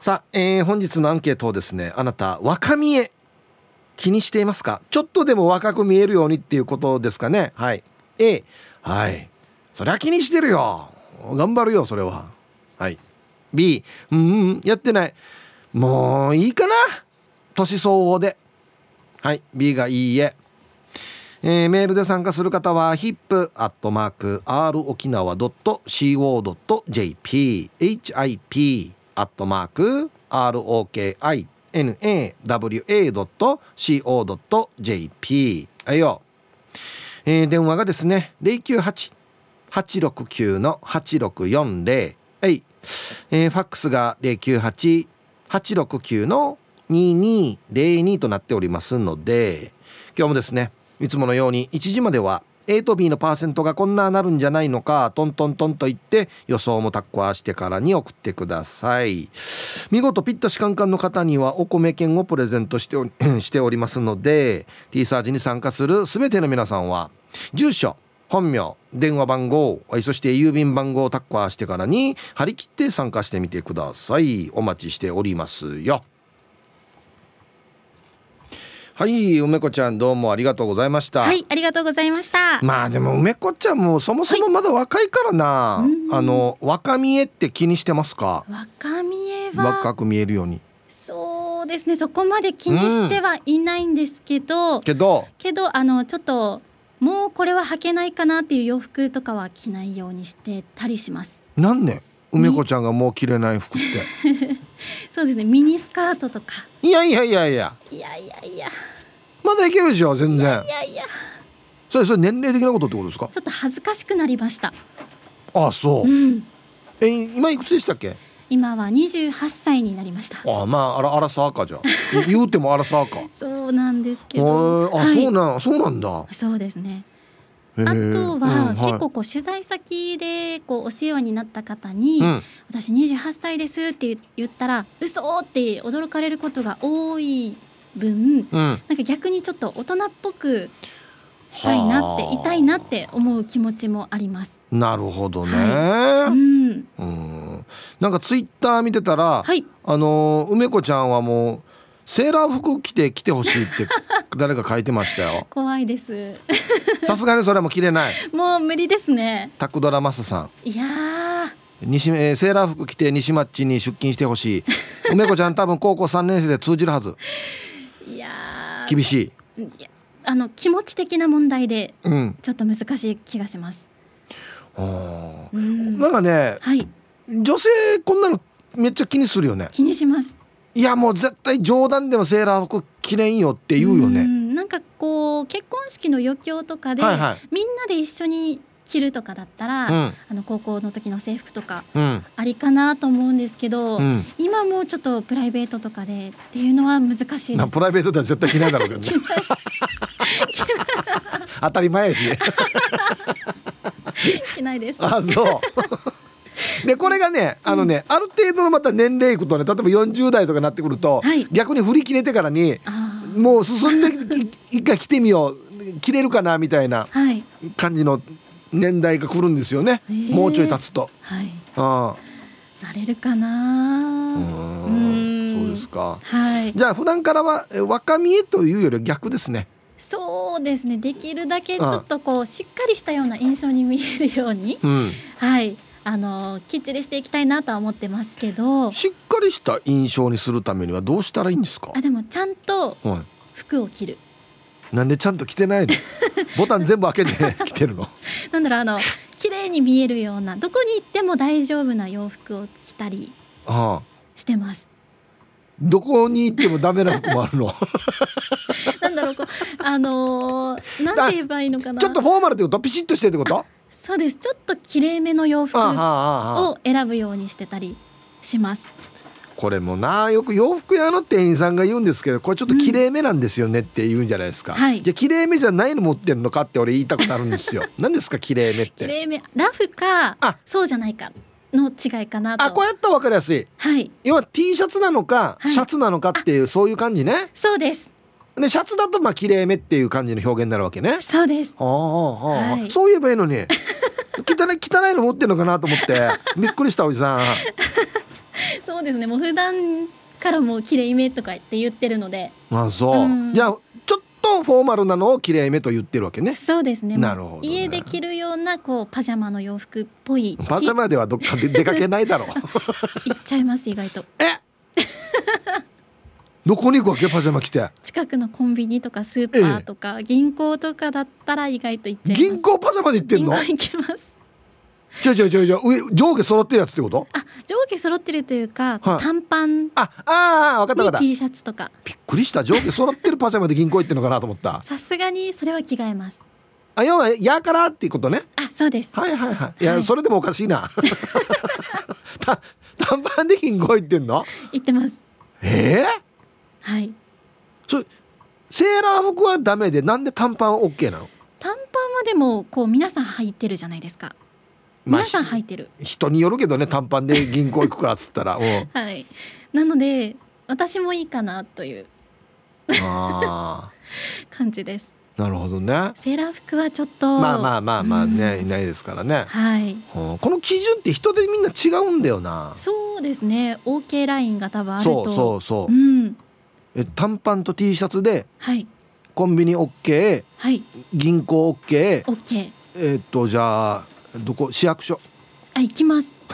さあ、えー、本日のアンケートをですねあなた若見え気にしていますか？ちょっとでも若く見えるようにっていうことですかね？はい。A はい。そりゃ気にしてるよ。頑張るよそれは。はい。B うんやってない。もういいかな？年相応で。はい。B がいいえ。えー、メールで参加する方は hip.r 沖縄 .co.jp hip アットマーク ROKINAWA.CO.jp はいよ、えー、電話がですね098-869の8640はい、えー、ファックスが098-869の2202となっておりますので今日もですねいつものように1時までは A と B のパーセントがこんななるんじゃないのかトントントンと言って予想もタッコアしてからに送ってください。見事ピッタシカンカンの方にはお米券をプレゼントしてお しておりますので T サージに参加する全ての皆さんは住所本名電話番号そして郵便番号をタッコアしてからに張り切って参加してみてください。お待ちしておりますよ。はい梅子ちゃんどうもありがとうございました。はいありがとうございました。まあでも梅子ちゃんもそもそもまだ若いからな、はい、あの若見えって気にしてますか？若見えは。若く見えるように。そうですねそこまで気にしてはいないんですけど、うん、けど？けどあのちょっともうこれは履けないかなっていう洋服とかは着ないようにしてたりします。なんで梅子ちゃんがもう着れない服って。そうですね。ミニスカートとか。いやいやいやいや。いやいやいや。まだいけるでしょ全然。いやいやそれそれ年齢的なことってことですか？ちょっと恥ずかしくなりました。ああそう、うん、え今いくつでしたっけ？今は二十八歳になりました。あまああらあらさーかじゃ言うてもあらさーか。そうなんですけど。あ、はい、そうなんそうなんだ。そうですねあとは、結構こう取材先でこうお世話になった方に「うん、私28歳です」って言ったら「嘘!」って驚かれることが多い分、うん、なんか逆にちょっと大人っぽくしたいなっていたいなって思う気持ちもあります。なるほどね。はい、うん、うん。なんかツイッター見てたら、はい、あの梅子ちゃんはもうセーラー服着て来てほしいって 誰か書いてましたよ。怖いです。さすがにそれも着れない。もう無理ですね。タクドラマスさん。いや西、えー、セーラー服着て西マッチに出勤してほしい。梅子ちゃん多分高校3年生で通じるはず。いや厳しい。いあの気持ち的な問題でちょっと難しい気がします、うん、なんかね、はい、女性こんなのめっちゃ気にするよね。気にしますいやもう絶対冗談でもセーラー服着れんよって言うよね。なんかこう結婚式の余興とかで、はいはい、みんなで一緒に着るとかだったら、うん、あの高校の時の制服とか、ありかなと思うんですけど、うん、今もちょっとプライベートとかでっていうのは難しいです。プライベートでは絶対着ないだろうけどね。当たり前やし。着ないです。あそうでこれがねあのね、うん、ある程度のまた年齢いくとね例えば40代とかになってくると、はい、逆に振り切れてからにもう進んで一回来てみよう切れるかなみたいな感じの年代が来るんですよね、はい、もうちょい経つと。はい、あなれるかな。うん。そうですか、はい、じゃあ普段からは若見えというより逆ですね。そうですね。できるだけちょっとこうしっかりしたような印象に見えるように、うん、はいあのきっちりしていきたいなとは思ってますけど。しっかりした印象にするためにはどうしたらいいんですか？あでもちゃんと服を着る、なんでちゃんと着てないの？ボタン全部開けて着てるの？なんだろうあの綺麗に見えるようなどこに行っても大丈夫な洋服を着たりしてます、どこに行ってもダメな服もあるの？なんだろうこうあのー、なんて言えばいいのかな。ちょっとフォーマルってこと？ピシッとしてるってこと？そうです。ちょっときれいめの洋服を選ぶようにしてたりします。これもなよく洋服屋の店員さんが言うんですけどこれちょっときれいめなんですよねって言うんじゃないですか、うん。はい、じゃきれいめじゃないの持ってるのかって俺言いたくなるんですよ。何ですかきれいめって？きれいめ。ラフかそうじゃないかの違いかなと。あこうやったら分かりやすい、はい、要は T シャツなのか、シャツなのかっていうそういう感じね。そうですでシャツだとまあ綺麗めっていう感じの表現になるわけね。そうです。ああ、はい、そう言えばいいのに 汚い汚いの持ってるのかなと思ってびっくりしたおじさん。そ うそうですね。もう普段からもう綺麗めとかって言ってるので。あそう、うん。じゃあちょっとフォーマルなのを綺麗めと言ってるわけね。そうですね。なるほどね。家で着るようなこうパジャマの洋服っぽいパジャマではどっかで出かけないだろう。行っちゃいます意外と。え？どこに行くわけ？パジャマ着て。近くのコンビニとかスーパーとか、銀行とかだったら意外と行っちゃいます。銀行パジャマで行ってんの？銀行行きます。違う違う違う。違う上上下揃ってるやつってこと？あ上下揃ってるというか、はい。短パンにあああ分かった分かった。T シャツとか。びっくりした。上下揃ってるパジャマで銀行行ってんのかなと思った。さすがにそれは着替えます。あ要はやからっていうことね？あそうです。はいはいはい。いや、はい。それでもおかしいな。た短パンで銀行行ってんの？行ってます。ええはい。それセーラー服はダメでなんで短パン OK なの？短パンはでもこう皆さん履いてるじゃないですか。まあ皆さん履いてる、人によるけどね短パンで銀行行くかっつったら。うん。はい。なので私もいいかなというあ 感じです。ーなるほどね。セーラー服はちょっとまあまあまあまあね、うん。いないですからね、はい。うん。この基準って人でみんな違うんだよな。そうですね。OK ラインが多分あると。そうそうそう、うんえ短パンと T シャツではい。コンビニ OK はい。銀行 OK OK えっとじゃあどこ市役所。あ行きます。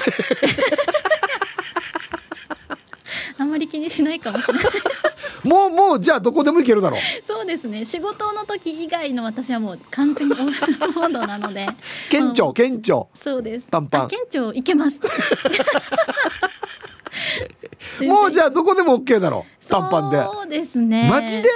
あんまり気にしないかもしれない。もうもうじゃあどこでも行けるだろう。そうですね。仕事の時以外の私はもう完全にオープンモードなので。県庁県庁。そうです。短パン。あ県庁行けますもうじゃゃあどこでも OK だろう。短パンでそうですね。マジで？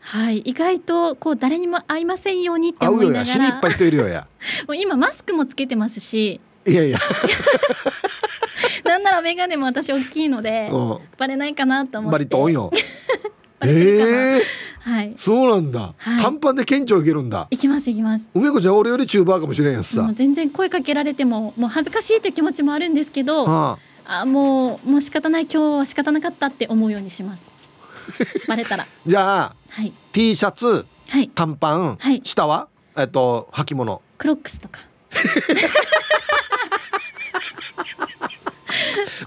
はい。意外とこう誰にも会いませんようにって思いながら。や死にいっぱい人いるよや。もう今マスクもつけてますし。いやいや、なんなら眼鏡も私大きいのでう。バレないかなとん、思って。バリトンよ。ええはい。そうなんだ、はい。短パンで県庁行けるんだ。行きます行きます。梅子ちゃん俺よりチューバーかもしれんやつさ。全然声かけられてももう恥ずかしいという気持ちもあるんですけどああもうもう仕方ない。今日は仕方なかったって思うようにします。バレたら。じゃあはい。T シャツはい。短パン、はい。下はえっと履物。クロックスとか。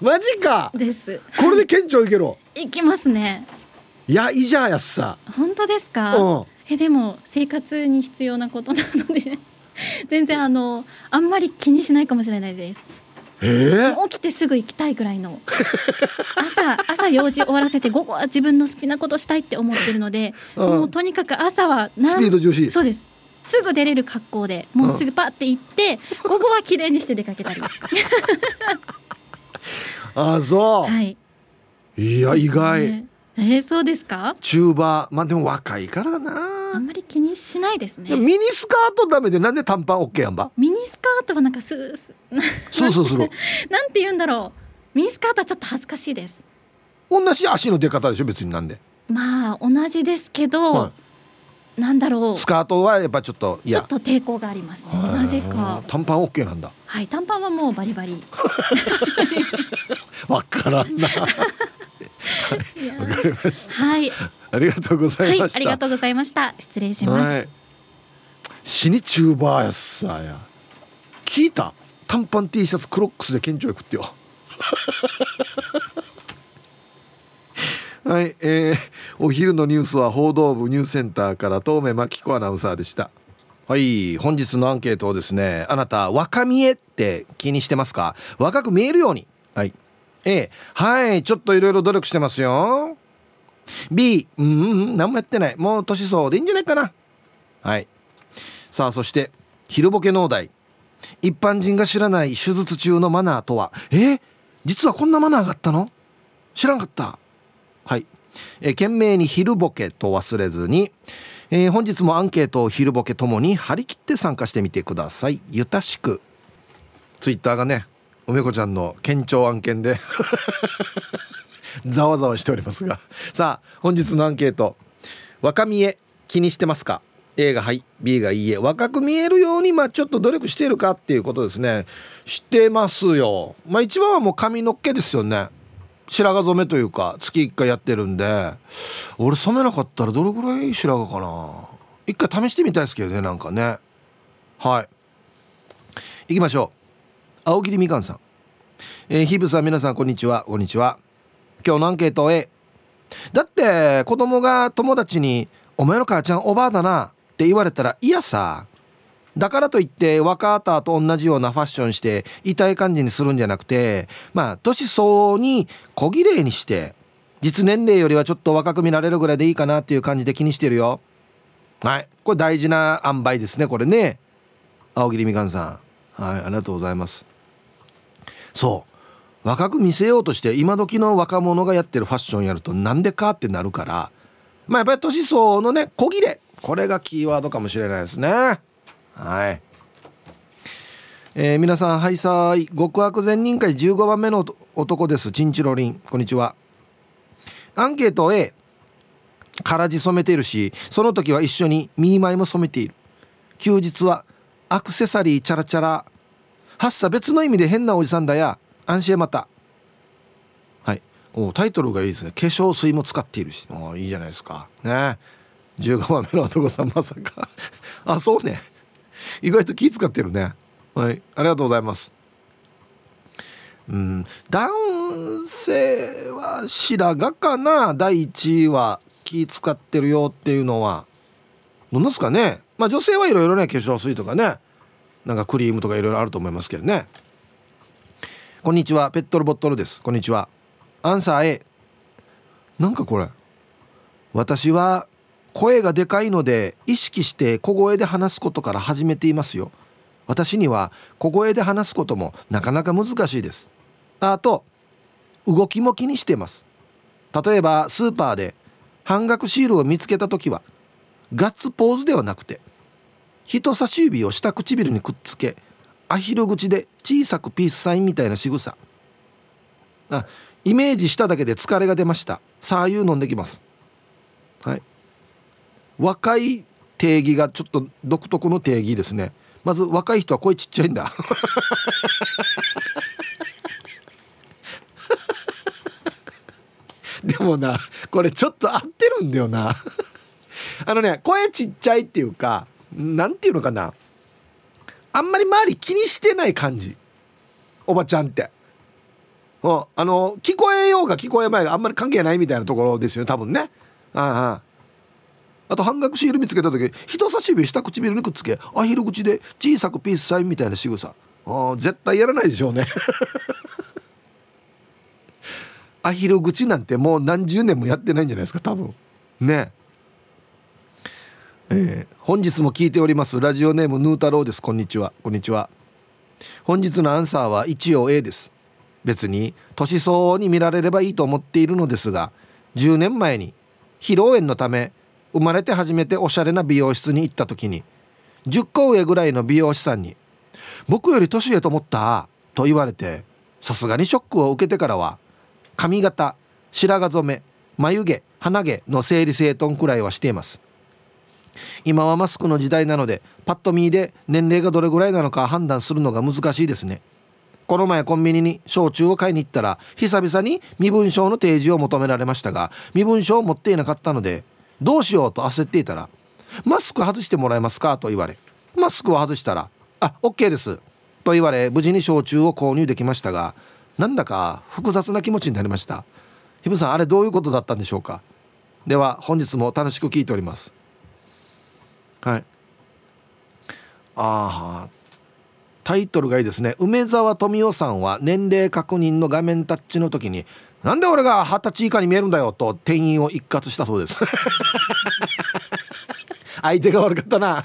マジか。です。これで県庁行けろ行きますね。いやいいじゃんやっさ。本当ですか？うん。えでも生活に必要なことなので。全然あのあんまり気にしないかもしれないですええ起きてすぐ行きたいぐらいの。朝朝用事終わらせて午後は自分の好きなことしたいって思ってるので、うん。もうとにかく朝はスピード重視。そうです。すぐ出れる格好でもうすぐパッて行って、午後は綺麗にして出かけたり。あそう、はい。いや意外、ねえーそうですか？チューバー。まあでも若いからだあなんまり気にしないですね。ミニスカートダメでなんで短パン OK やんば？ミニスカートはなんかスースそうそうそう なんて言うんだろう。ミニスカートはちょっと恥ずかしいです。同じ足の出方でしょ？別になんで、まあ同じですけど、はなんだろう。い、スカートはやっぱちょっといちょやっと抵抗がありますね。なぜか。短パン OK なんだ。はい短パンはもうバリバリ。わからんな わかりました。はい。ありがとうござはいいました、ありがとうございました。失礼します、はい。死にチューバーやっさや聞いた？短パン T シャツクロックスで県庁行くってよ。はい、えー、お昼のニュースは報道部ニュースセンターから東目真紀子アナウンサーでした。はい本日のアンケートをですねあなた若見えって気にしてますか？若く見えるように。はい A はい。ちょっといろいろ努力してますよ。B うん。何もやってない。もう年相でいいんじゃないかな。はい。さあそして昼ボケ農大。一般人が知らない手術中のマナーとは。え？実はこんなマナーがあったの？知らんかった。はい、えー懸命に昼ボケと忘れずに、えー本日もアンケートを昼ボケともに張り切って参加してみてください。ゆたしく。ツイッターがね梅子ちゃんの県庁案件で。ざわざわしておりますが。さあ本日のアンケート。若見え気にしてますか？A がはい B がいいえ。若く見えるようにまあちょっと努力しているか？っていうことですね。してますよ。まあ一番はもう髪のっけですよね。白髪染めというか月1回やってるんで。俺染めなかったらどれぐらい白髪かな？一回試してみたいですけどねなんかね。はい。行きましょう。青桐みかんさん。えー、ヒブさん皆さんこんにちは。こんにちは。今日のアンケート A だって子供が友達に「お前の母ちゃんおばあだな」って言われたら嫌さ。だからといって若ーと同じようなファッションして痛い感じにするんじゃなくてまあ年相応に小綺麗にして実年齢よりはちょっと若く見られるぐらいでいいかなっていう感じで気にしてるよ。はい。これ大事な塩梅ですねこれね。青桐みかんさん。はいありがとうございます。そう。若く見せようとして今時の若者がやってるファッションやるとなんでかってなるからまあやっぱり年相応のね小切れ。これがキーワードかもしれないですね。はい。えー、皆さんはいさーい極悪善人会15番目の男です。チンチロリン。こんにちは。アンケート A 空地染めているしその時は一緒にミーマイも染めている。休日はアクセサリーチャラチャラはっさ別の意味で変なおじさんだや。安心また。はい。おタイトルがいいですね。化粧水も使っているし。おいいじゃないですか。ね。15番目の男さんまさか。あそうね。意外と気使ってるね。はい。ありがとうございます。うん。男性は白髪かな？第1位は気使ってるよっていうのは。どんですかね。まあ女性はいろいろね化粧水とかね。なんかクリームとかいろいろあると思いますけどね。こんにちは。ペットルボットルです。こんにちは。アンサー A なんかこれ。私は声がでかいので意識して小声で話すことから始めていますよ。私には小声で話すこともなかなか難しいです。あと動きも気にしています。例えばスーパーで半額シールを見つけた時はガッツポーズではなくて人差し指を下唇にくっつけアヒル口で小さくピースサインみたいな仕草。あイメージしただけで疲れが出ました。さあいう飲んできます。はい。若い定義がちょっと独特の定義ですね。まず若い人は声ちっちゃいんだ。でもなこれちょっと合ってるんだよな。あのね声ちっちゃいっていうか何ていうのかな。あんまり周り気にしてない感じ。おばちゃんって。うんあの聞こえようが聞こえまいがあんまり関係ないみたいなところですよ多分ね。ああ。あと半額シール見つけた時人差し指下唇にくっつけアヒル口で小さくピースサインみたいな仕草。あ絶対やらないでしょうね。アヒル口なんてもう何十年もやってないんじゃないですか多分。ね。えー、本日も聞いております。ラジオネームヌー太郎です。こんにちは。こんにちは。本日のアンサーは一応 A です。別に年相応に見られればいいと思っているのですが10年前に披露宴のため生まれて初めておしゃれな美容室に行った時に10個上ぐらいの美容師さんに「僕より年上と思った」と言われてさすがにショックを受けてからは髪型白髪染め眉毛鼻毛の整理整頓くらいはしています。今はマスクの時代なのでパッと見で年齢がどれぐらいなのか判断するのが難しいですね。この前コンビニに焼酎を買いに行ったら久々に身分証の提示を求められましたが身分証を持っていなかったのでどうしようと焦っていたら「マスク外してもらえますか?」と言われマスクを外したら「あオッ OK です」と言われ無事に焼酎を購入できましたがなんだか複雑な気持ちになりました。ひぶさんあれどういうことだったんでしょうか？では本日も楽しく聞いております。はい。ああタイトルがいいですね。梅沢富美男さんは年齢確認の画面タッチの時になんで俺が二十歳以下に見えるんだよと店員を一括したそうです。相手が悪かったな。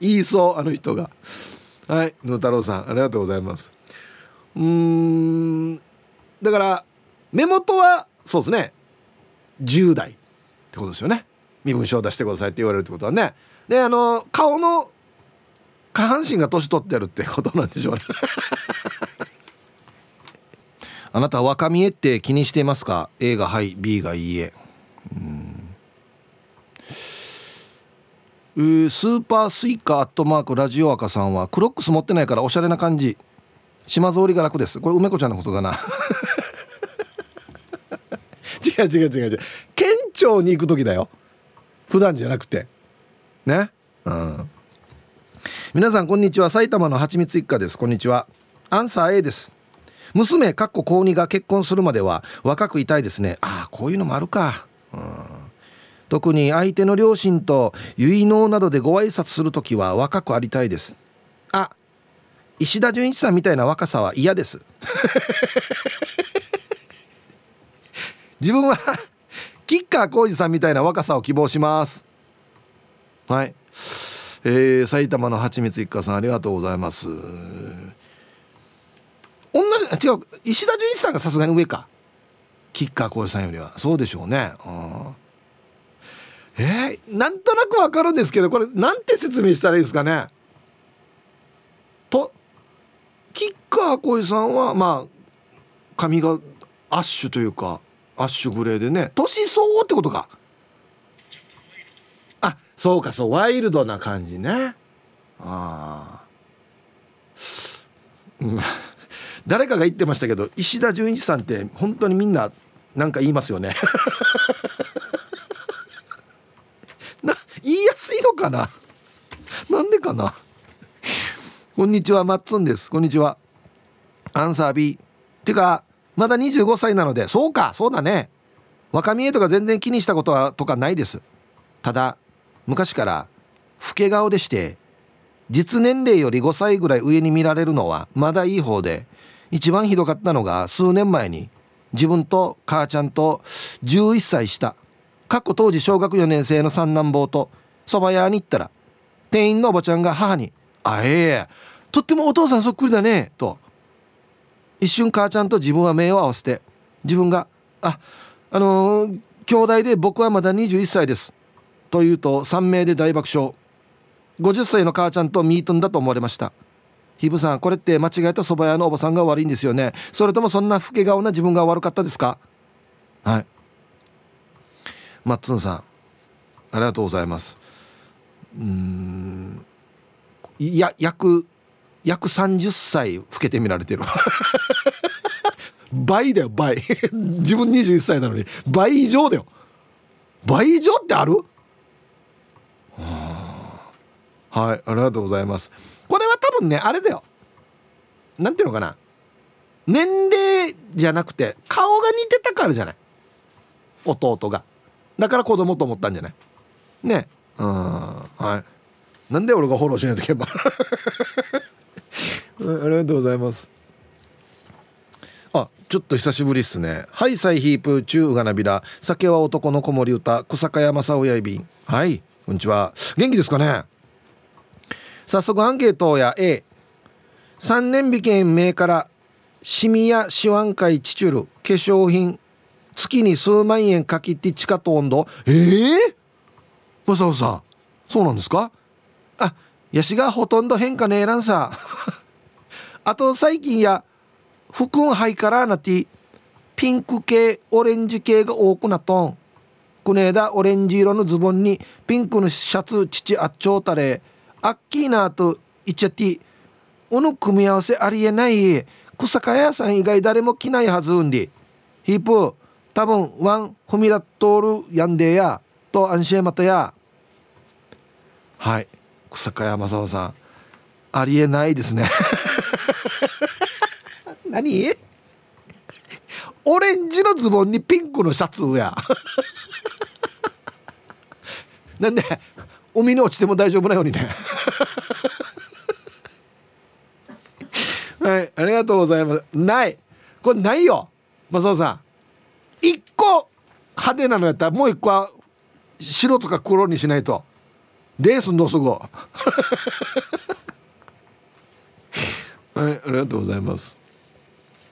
言いそうあの人が。はい野太郎さんありがとうございます。うんだから目元はそうですね。10代ってことですよね身分証出してくださいって言われるってことはね。であの顔の下半身が年取ってるってことなんでしょうね。あなた若見えって気にしていますか？A がはい B がいいえ。うん。スーパースイカアットマークラジオ赤さんはクロックス持ってないからおしゃれな感じ。島通りが楽です。これ梅子ちゃんのことだな。違う違う違う違う。県庁に行く時だよ普段じゃなくて。ね？うん。皆さんこんにちは。埼玉のはちみつ一家です。こんにちは。アンサー A です。娘かっこ高2が結婚するまでは若くいたいですね。ああこういうのもあるか、うん、特に相手の両親と結納などでご挨拶する時は若くありたいです。あ石田純一さんみたいな若さは嫌です。自分は吉川浩司さんみたいな若さを希望します。はい。えー、埼玉のはちみつ一家さんありがとうございます。同じ違う石田純一さんがさすがに上か。吉川浩司さんよりは。そうでしょうね。うん。えー、なんとなくわかるんですけどこれなんて説明したらいいですかね。と吉川浩司さんはまあ髪がアッシュというか。アッシュグレーでね。年相応ってことか。あそうかそうワイルドな感じね。ああ。誰かが言ってましたけど石田純一さんって本当にみんななんか言いますよね。な言いやすいのかな？なんでかな？こんにちはマッツンです。こんにちは。アンサー B てかまだ25歳なのでそうかそうだね。若見えとか全然気にしたことはとかないです。ただ昔から老け顔でして実年齢より5歳ぐらい上に見られるのはまだいい方で一番ひどかったのが数年前に自分と母ちゃんと11歳下過去当時小学4年生の三男坊と蕎麦屋に行ったら店員のおばちゃんが母に「あええとってもお父さんそっくりだね」と一瞬母ちゃんと自分は目を合わせて自分が「ああのー、兄弟で僕はまだ21歳です」と言うと3名で大爆笑。50歳の母ちゃんとミートンだと思われました。ヒブさんこれって間違えた蕎麦屋のおばさんが悪いんですよね。それともそんな老け顔な自分が悪かったですか？はい。マッツンさんありがとうございます。うん。いや約約30歳老けて見られてる。倍だよ倍。自分21歳なのに。倍以上だよ。倍以上ってある？はいありがとうございます。これは多分ねあれだよ。なんていうのかな。年齢じゃなくて顔が似てたからじゃない？弟が。だから子供と思ったんじゃない？ね。うんはい。なんで俺がフォローしないといけばありがとうございます。あちょっと久しぶりっすね。はいサイヒープ中がなびら。酒は男の子守歌。小坂山さおやいびん。はいこんにちは。元気ですかね？早速アンケートや A3 年引券名からシミやシワンカイチチュル。化粧品。月に数万円かきって地下と温度。ええー、マサオさ。んそうなんですか？あヤシがほとんど変化ねえらんさ。あと最近や服ハイカラーなってピンク系オレンジ系が多くなとん。こねえだオレンジ色のズボンにピンクのシャツ父あっちょうたれ。アッキーナと言っちゃっておの組み合わせありえない草加屋さん以外誰も着ないはずうんで。ヒープ多分ワンフミラットールやんでや。と安心またや。はい。草加山正夫さん。ありえないですね。何？オレンジのズボンにピンクのシャツや。なんで海に落ちても大丈夫なようにね。はいありがとうございます。ない。これないよマサオさん。一個派手なのやったらもう一個は白とか黒にしないと。ですんどすぐ。はいありがとうございます。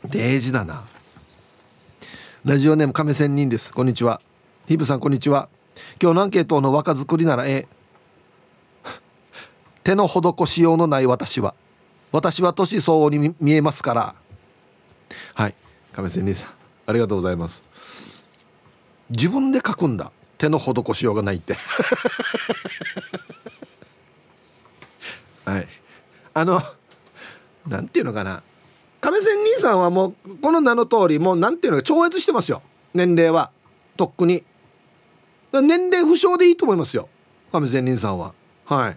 デージだな。ラジオネーム亀仙人です。こんにちは。ヒブさんこんにちは。今日のアンケートの若作りならえ。手の施しようのない私は。私は年相応に見えますから。はい亀仙人さん。ありがとうございます。自分で書くんだ。手の施しようがないって。はい。あのなんていうのかな。亀仙人さんはもうこの名の通りもうなんていうのか超越してますよ。年齢は。とっくに。年齢不詳でいいと思いますよ。亀仙人さんは。はい。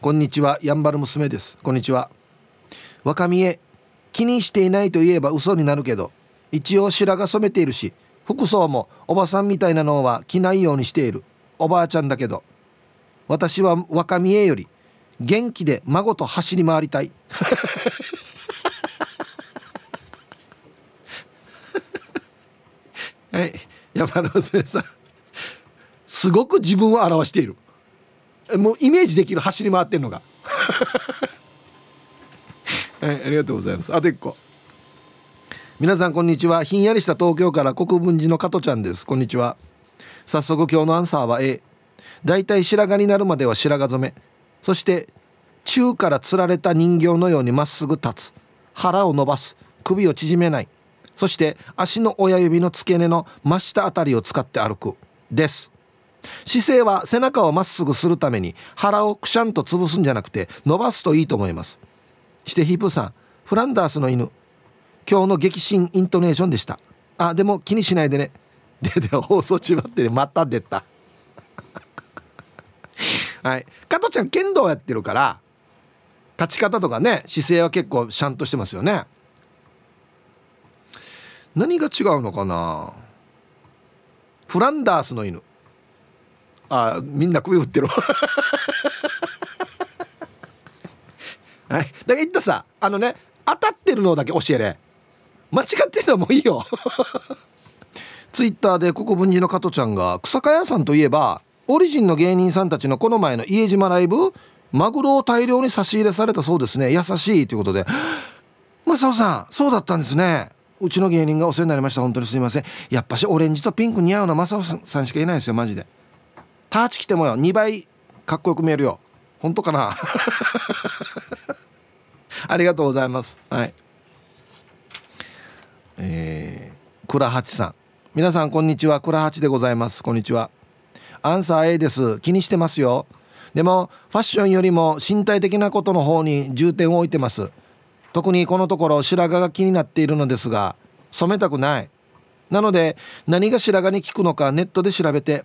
こんにちは。やんばる娘です。こんにちは。若見え気にしていないと言えば嘘になるけど一応白髪染めているし服装もおばさんみたいなのは着ないようにしているおばあちゃんだけど私は若見えより元気で孫と走り回りたい。はい山の娘さん。すごく自分を表している。もうイメージできる走り回ってるのが。はいありがとうございます。あと1個。皆さんこんにちは。ひんやりした東京から国分寺の加トちゃんです。こんにちは。早速今日のアンサーは A だいたい白髪になるまでは白髪染めそして宙からつられた人形のようにまっすぐ立つ。腹を伸ばす。首を縮めない。そして足の親指の付け根の真下あたりを使って歩く。です。姿勢は背中をまっすぐするために腹をくしゃんと潰すんじゃなくて伸ばすといいと思います。してヒープさんフランダースの犬。今日の激震イントネーションでした。あでも気にしないでね。でで放送中ってね。また出た。はい。加トちゃん剣道やってるから立ち方とかね姿勢は結構シャンとしてますよね。何が違うのかな？フランダースの犬。あみんな首振ってる はい。だから言ったさあのね当たってるのだけ教えれ。間違ってるのもいいよ。ツイッターで国分寺の加トちゃんが草加屋さんといえばオリジンの芸人さんたちのこの前の家島ライブマグロを大量に差し入れされたそうですね。優しいということで。マサオさんそうだったんですね。うちの芸人がお世話になりました。本当にすいません。やっぱしオレンジとピンク似合うのマサオさんしかいないですよマジで。ターチ着てもよ。2倍かっこよく見えるよ。本当かな？ありがとうございます。はい。えー、倉八さん。皆さんこんにちは。倉八でございます。こんにちは。アンサー A です。気にしてますよ。でもファッションよりも身体的なことの方に重点を置いてます。特にこのところ白髪が気になっているのですが染めたくない。なので何が白髪に効くのかネットで調べて。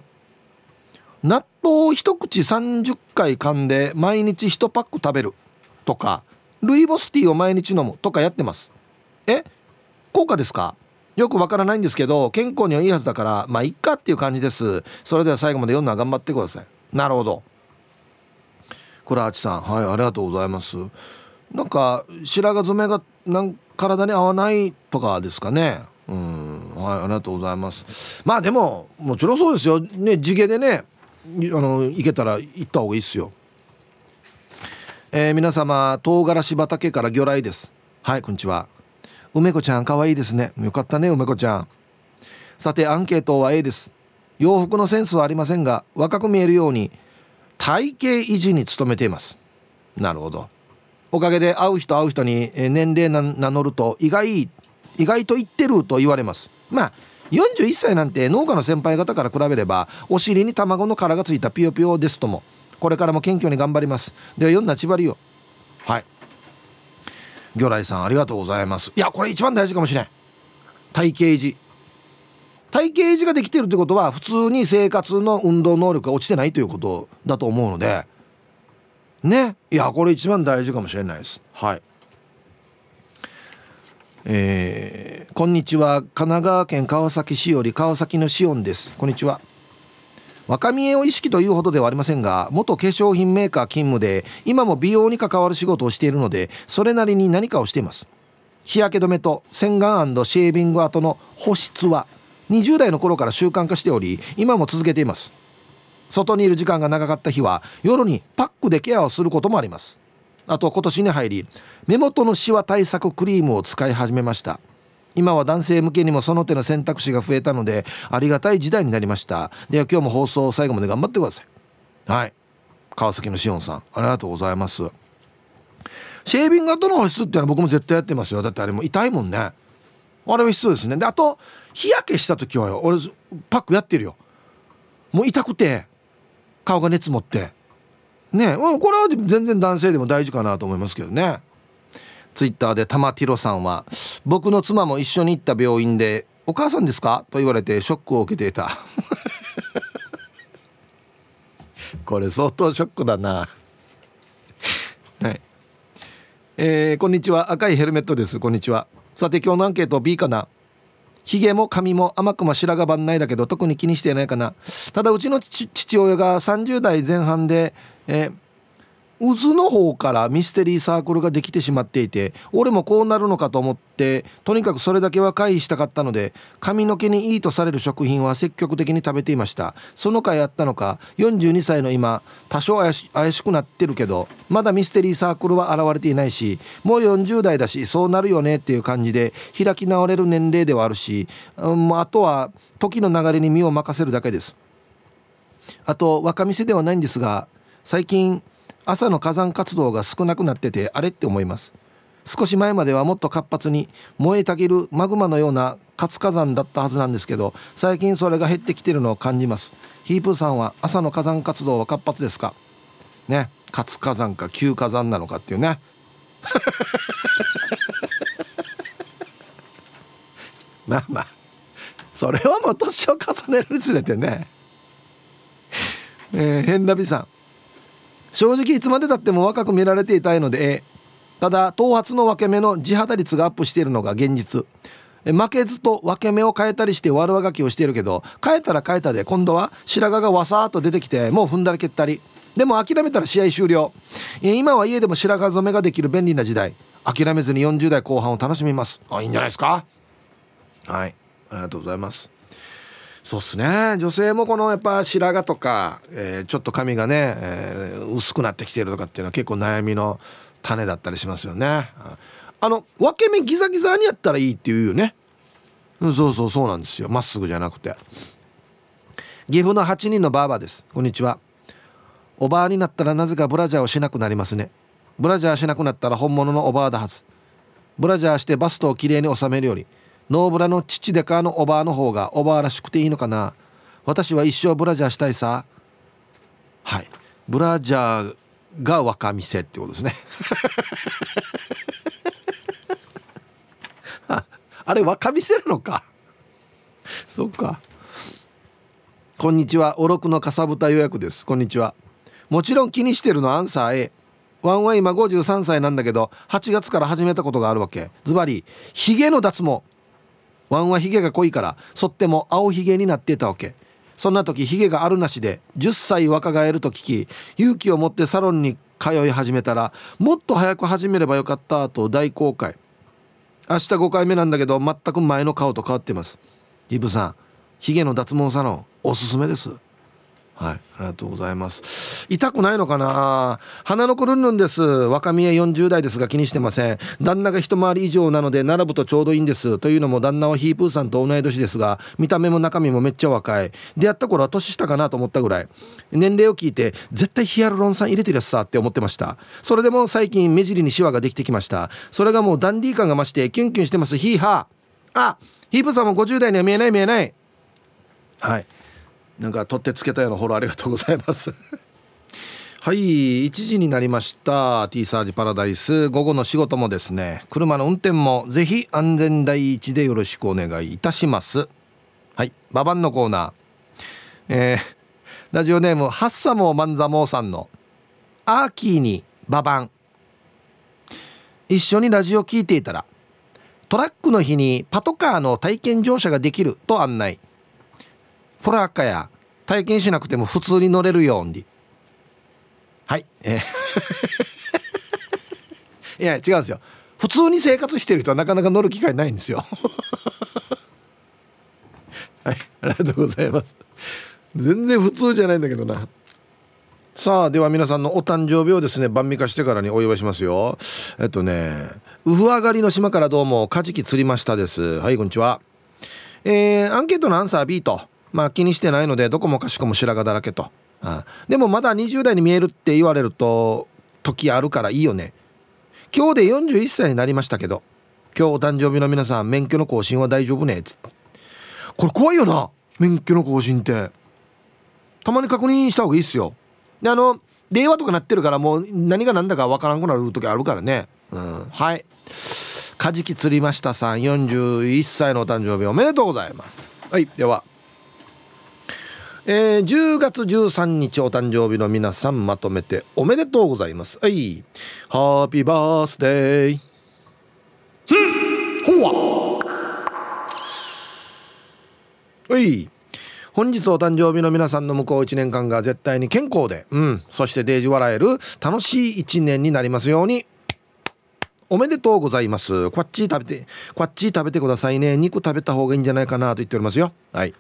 納豆を一口30回噛んで毎日1パック食べる。とかルイボスティーを毎日飲む。とかやってます。え？効果ですか？よくわからないんですけど健康にはいいはずだからまあいっかっていう感じです。それでは最後まで読んだら頑張ってください。なるほど。倉八さんはいありがとうございます。なんか白髪染めがなん体に合わないとかですかね。うんはいありがとうございます。まあでももちろんそうですよ。ね地毛でねあの行けたら行った方がいいっすよ。えー、皆様唐辛子畑から魚雷です。はいこんにちは。梅子ちゃん可愛いですね。よかったね梅子ちゃん。さてアンケートは A です。洋服のセンスはありませんが若く見えるように体型維持に努めています。なるほど。おかげで会う人会う人に年齢名乗ると意外意外と言ってると言われます。まあ41歳なんて農家の先輩方から比べればお尻に卵の殻がついたピヨピヨですともこれからも謙虚に頑張ります。では読んだちばりよ。はい。魚雷さんありがとうございます。いやこれ一番大事かもしれん。体型維持。体型維持ができてるってことは普通に生活の運動能力が落ちてないということだと思うので。ね。いやこれ一番大事かもしれないです。はい。えー、こんにちは。神奈川県川崎市より川崎のシオンです。こんにちは。若見えを意識というほどではありませんが元化粧品メーカー勤務で今も美容に関わる仕事をしているのでそれなりに何かをしています。日焼け止めと洗顔シェービング後の保湿は20代の頃から習慣化しており今も続けています。外にいる時間が長かった日は夜にパックでケアをすることもあります。あと今年に入り目元のシワ対策クリームを使い始めました。今は男性向けにもその手の選択肢が増えたのでありがたい時代になりました。では今日も放送最後まで頑張ってください。はい。川崎のしおんさんありがとうございます。シェービング後の保湿っていうのは僕も絶対やってますよ。だってあれも痛いもんね。あれは必要ですね。であと日焼けした時はよ。俺パックやってるよ。もう痛くて顔が熱持って。ね。これは全然男性でも大事かなと思いますけどね。ツイッターで玉ティロさんは僕の妻も一緒に行った病院で「お母さんですか?」と言われてショックを受けていた。これ相当ショックだな。はい。えー、こんにちは。赤いヘルメットです。こんにちは。さて今日のアンケート B かなヒゲも髪も甘くも白髪番ないだけど特に気にしてないかなただうちの父親が30代前半で、えー渦の方からミステリーサークルができてしまっていて俺もこうなるのかと思ってとにかくそれだけは回避したかったので髪の毛にいいとされる食品は積極的に食べていました。その回あったのか42歳の今多少怪し怪しくなってるけどまだミステリーサークルは現れていないしもう40代だしそうなるよねっていう感じで開き直れる年齢ではあるし、うん、あとは時の流れに身を任せるだけです。あと若店ではないんですが最近朝の火山活動が少なくなっててあれって思います。少し前まではもっと活発に燃えたぎるマグマのような活火山だったはずなんですけど最近それが減ってきてるのを感じます。ヒープーさんは朝の火山活動は活発ですか？ね。活火山か旧火山なのかっていうね。まあまあ。それはもう年を重ねるにつれてね。えー、ヘンラビさん。正直いつまでたっても若く見られていたいのでただ頭髪の分け目の地肌率がアップしているのが現実。負けずと分け目を変えたりして悪あがきをしているけど変えたら変えたで今度は白髪がわさーっと出てきてもう踏んだり蹴ったり。でも諦めたら試合終了。今は家でも白髪染めができる便利な時代。諦めずに40代後半を楽しみます。あいいんじゃないですか？はい。ありがとうございます。そうっすね。女性もこのやっぱ白髪とか、えー、ちょっと髪がね、えー、薄くなってきてるとかっていうのは結構悩みの種だったりしますよね。あの分け目ギザギザにやったらいいっていうよね。そうそうそうなんですよ。まっすぐじゃなくて。岐阜の8人のばあばです。こんにちは。おばあになったらなぜかブラジャーをしなくなりますね。ブラジャーしなくなったら本物のおばあだはず。ブラジャーしてバストをきれいに収めるよりノーブラの父でかのおばあの方がおばあらしくていいのかな？私は一生ブラジャーしたいさ。はい。ブラジャーが若見せってことですね。あれ若見せるのか？そっか。こんにちは。おろくのかさぶた予約です。こんにちは。もちろん気にしてるのアンサー A ワンは今53歳なんだけど8月から始めたことがあるわけ。ズバリヒゲの脱毛。ワンはヒゲが濃いから剃っても青ひげになっていたわけ。そんな時ヒゲがあるなしで10歳若返ると聞き勇気を持ってサロンに通い始めたらもっと早く始めればよかったと大公開明日5回目なんだけど全く前の顔と変わってます。イブさんヒゲの脱毛サロンおすすめです。はい、ありがとうございます。痛くないのかな？鼻の子ルンルンです。若見え40代ですが気にしてません。旦那が一回り以上なので並ぶとちょうどいいんです。というのも旦那はヒープーさんと同い年ですが、見た目も中身もめっちゃ若い。出会った頃は年下かなと思ったぐらい。年齢を聞いて、絶対ヒアルロン酸入れてるやつさって思ってました。それでも最近目尻にシワができてきました。それがもうダンディー感が増してキュンキュンしてます。ヒーハー。あ、ヒープーさんも50代には見えない見えない。はい。なんか取ってつけたようなフォローありがとうございます。はい1時になりました。T サージパラダイス。午後の仕事もですね。車の運転もぜひ安全第一でよろしくお願いいたします。はいババンのコーナー。えー、ラジオネームハッサモーマンザモーさんのアーキーにババン一緒にラジオ聞いていたらトラックの日にパトカーの体験乗車ができると案内。フラッカや。体験しなくても普通に乗れるように。はい。えー。いや違うんですよ。普通に生活してる人はなかなか乗る機会ないんですよ。はい。ありがとうございます。全然普通じゃないんだけどな。さあでは皆さんのお誕生日をですね晩味化してからにお祝いしますよ。えっとねウフ上がりの島からどうもカジキ釣りましたです。はいこんにちは。えー、アンケートのアンサー B とまあ気にしてないのでどこもかしこも白髪だらけと、あでもまだ20代に見えるって言われると時あるからいいよね。今日で41歳になりましたけど今日お誕生日の皆さん免許の更新は大丈夫ね？つって。これ怖いよな免許の更新って。たまに確認した方がいいっすよ。であの令和とかなってるからもう何が何だかわからんくなる時あるからね。うん。はい。カジキ釣りましたさん41歳のお誕生日おめでとうございます。はいでは。えー、10月13日お誕生日の皆さんまとめておめでとうございます。はい。ハッピーバースデーふん。ほわ。はい。本日お誕生日の皆さんの向こう1年間が絶対に健康で、うん、そしてデージ笑える楽しい1年になりますように。おめでとうございます。こっち食べてこっち食べてくださいね。肉食べた方がいいんじゃないかなと言っておりますよ。はい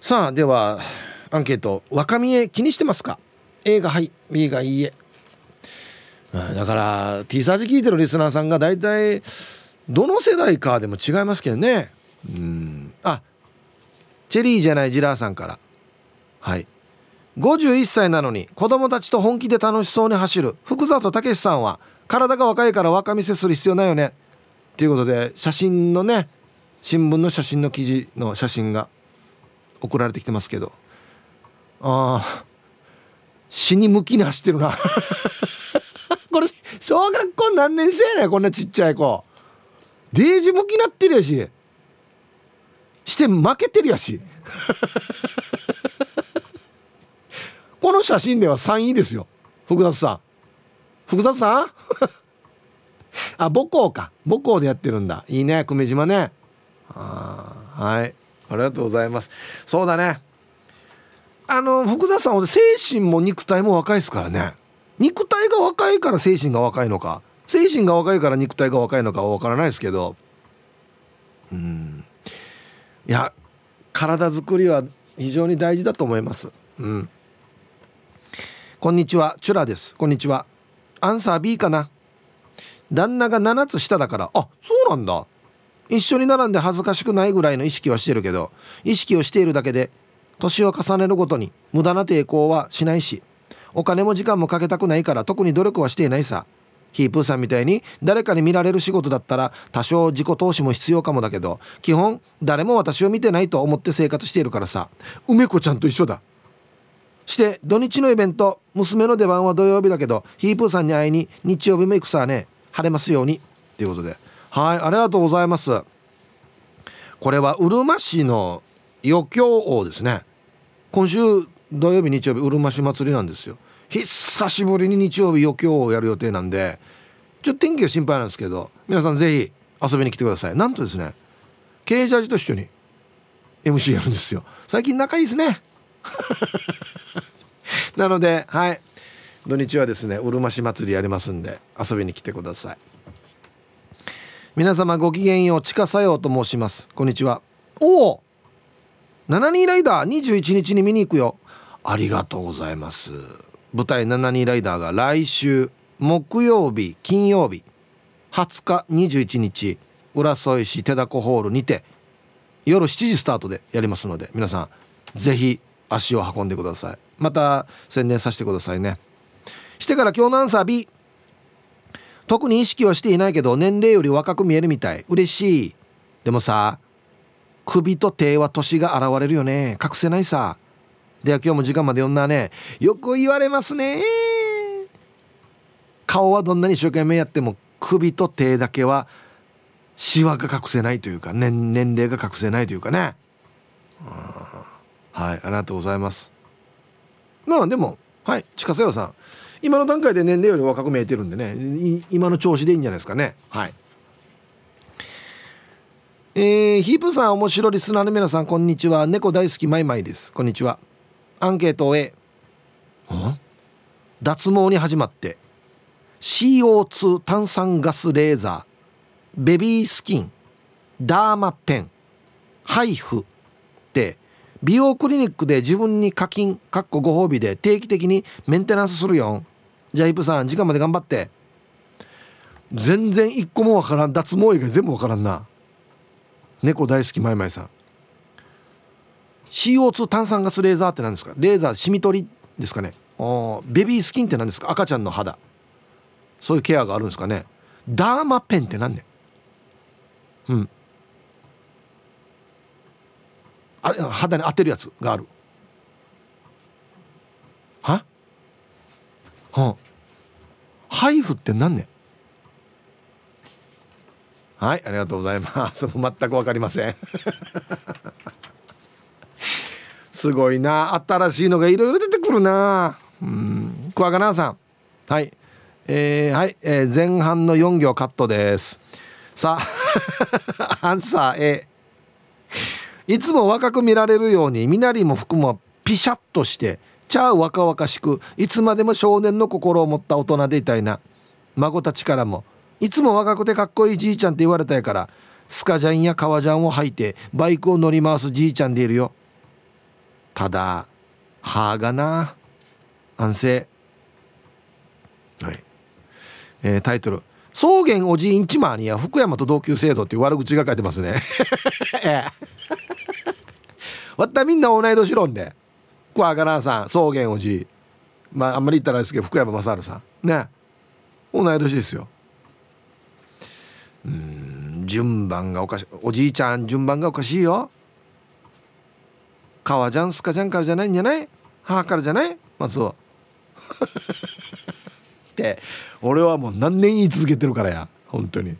さあではアンケート若見え気にしてますか？A がはい B がいいえ。だから T サージ聞いてるリスナーさんが大体どの世代かでも違いますけどね。うん。あチェリーじゃないジラーさんから。はい。51歳なのに子供たちと本気で楽しそうに走る福里武さんは体が若いから若見せする必要ないよね。ということで写真のね新聞の写真の記事の写真が送られてきてますけど。ああ死に向きに走ってるな。これ小学校何年生やねこんなちっちゃい子。デージ向きなってるやし。して負けてるやし。この写真では3位ですよ。福田さん。福田さん？あ母校か。母校でやってるんだ。いいね久米島ね。あはい。ありがとうございます。そうだね。あの福田さんは精神も肉体も若いですからね。肉体が若いから精神が若いのか精神が若いから肉体が若いのかは分からないですけど。うん。いや体づくりは非常に大事だと思います。うん。こんにちは。チュラです。こんにちは。アンサー B かな。旦那が7つ下だから。あそうなんだ。一緒に並んで恥ずかしくないぐらいの意識はしてるけど意識をしているだけで年を重ねるごとに無駄な抵抗はしないしお金も時間もかけたくないから特に努力はしていないさ。ヒープーさんみたいに誰かに見られる仕事だったら多少自己投資も必要かもだけど基本誰も私を見てないと思って生活しているからさ。梅子ちゃんと一緒だ。して土日のイベント娘の出番は土曜日だけどヒープーさんに会いに日曜日も行くさね。晴れますように。ということで。はいありがとうございます。これはうるま市の余興王ですね。今週土曜日日曜日うるま市祭りなんですよ。久しぶりに日曜日余興をやる予定なんでちょっと天気が心配なんですけど皆さんぜひ遊びに来てください。なんとですね経営ジャージと一緒に MC やるんですよ。最近仲いいですね。なのではい。土日はですねうるま市祭りやりますんで遊びに来てください。皆様ごきげんよう地下作用と申します。こんにちは。おお72ライダー21日に見に行くよ。ありがとうございます。舞台72ライダーが来週木曜日金曜日20日21日浦添市手だこホールにて夜7時スタートでやりますので皆さんぜひ足を運んでください。また宣伝させてくださいね。してから今日のアンサー B 特に意識はしていないけど年齢より若く見えるみたい。嬉しい。でもさ首と手は年が現れるよね。隠せないさ。では今日も時間まで読んだね。よく言われますね。顔はどんなに一生懸命やっても首と手だけはシワが隠せないというか年年齢が隠せないというかね。はいありがとうございます。まあでもはい近瀬さん。今の段階で年齢より若く見えてるんでね。今の調子でいいんじゃないですかね。はい。えー、ヒープさん面白リスナーの皆さんこんにちは。猫大好きマイマイです。こんにちは。アンケートを A 脱毛に始まって CO2 炭酸ガスレーザーベビースキンダーマペンハイフって美容クリニックで自分に課金かっこご褒美で定期的にメンテナンスするよ。じゃあイプさん時間まで頑張って。全然一個もわからん。脱毛以外全部わからんな。猫大好きマイマイさん。CO2 炭酸ガスレーザーって何ですか？レーザーシミ取りですかね。ベビースキンって何ですか？赤ちゃんの肌。そういうケアがあるんですかね。ダーマペンって何ねうん。あ肌に当てるやつがある。は？はハイフって何ねはいありがとうございます。全く分かりません。すごいな。新しいのがいろいろ出てくるな。うん。クワガナーさん。はい。えー、はい、えー、前半の4行カットです。さあ アンサー A いつも若く見られるように身なりも服もピシャッとしてチャー若々しくいつまでも少年の心を持った大人でいたいな。孫たちからもいつも若くてかっこいいじいちゃんって言われたやからスカジャンや革ジャンを履いてバイクを乗り回すじいちゃんでいるよ。ただ歯がな。安静。はい、えー、タイトル「草原おじいんちまーには福山と同級生度」っていう悪口が書いてますね。ええ。わったみんな同い年論で。クワガナーさん草原おじい。まああんまり言ったらですけど福山雅治さん。ね。同い年ですよ。うん順番がおかしい。おじいちゃん順番がおかしいよ。川じゃんすかじゃんからじゃないんじゃない？母からじゃない？まずは って俺はもう何年言い続けてるからや。本当に。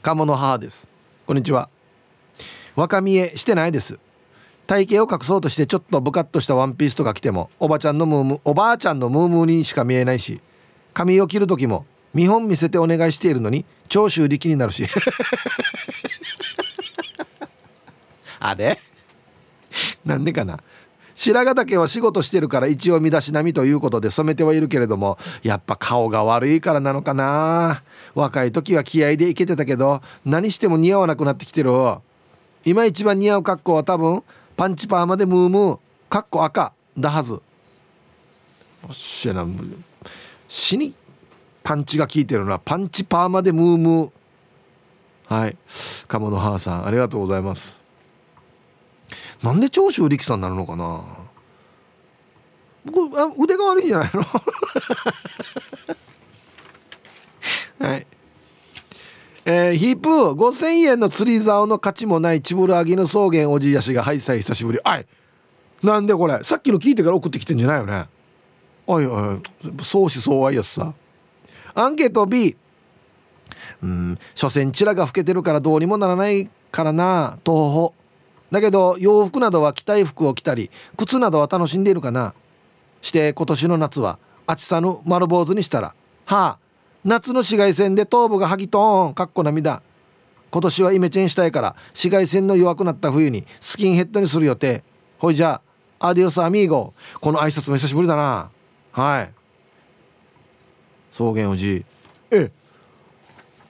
鴨の母です。こんにちは。若見えしてないです。体型を隠そうとしてちょっとブカッとしたワンピースとか着てもおばちゃんのムームおばあちゃんのムームーにしか見えないし髪を切る時も見本見せてお願いしているのに長州力になるし。あれ？なんでかな？白髪だけは仕事してるから一応身だしなみということで染めてはいるけれどもやっぱ顔が悪いからなのかな。若い時は気合でいけてたけど何しても似合わなくなってきてる。今一番似合う格好は多分パンチパーマでムームーかっこ赤だはずおっしゃな死にパンチが効いてるのはパンチパーマでムームー。はい。鴨の母さんありがとうございます。なんで長州力さんなるのかな？僕あ腕が悪いんじゃないの？はい。えー、ヒープー5000円の釣り竿の価値もないチブラギの草原おじいやしがはいさい久しぶり。あいなんでこれ？さっきの聞いてから送ってきてんじゃないよね？おいおい相思相愛やつさ。アンケート B うん所詮チラが老けてるからどうにもならないからな東方だけど洋服などは着たい服を着たり靴などは楽しんでいるかな。して今年の夏はあちさぬ丸坊主にしたらはあ夏の紫外線で頭部がはぎとーんかっこ涙。今年はイメチェンしたいから紫外線の弱くなった冬にスキンヘッドにする予定。ほいじゃあアディオスアミーゴ。この挨拶も久しぶりだな。はい。草原おじえ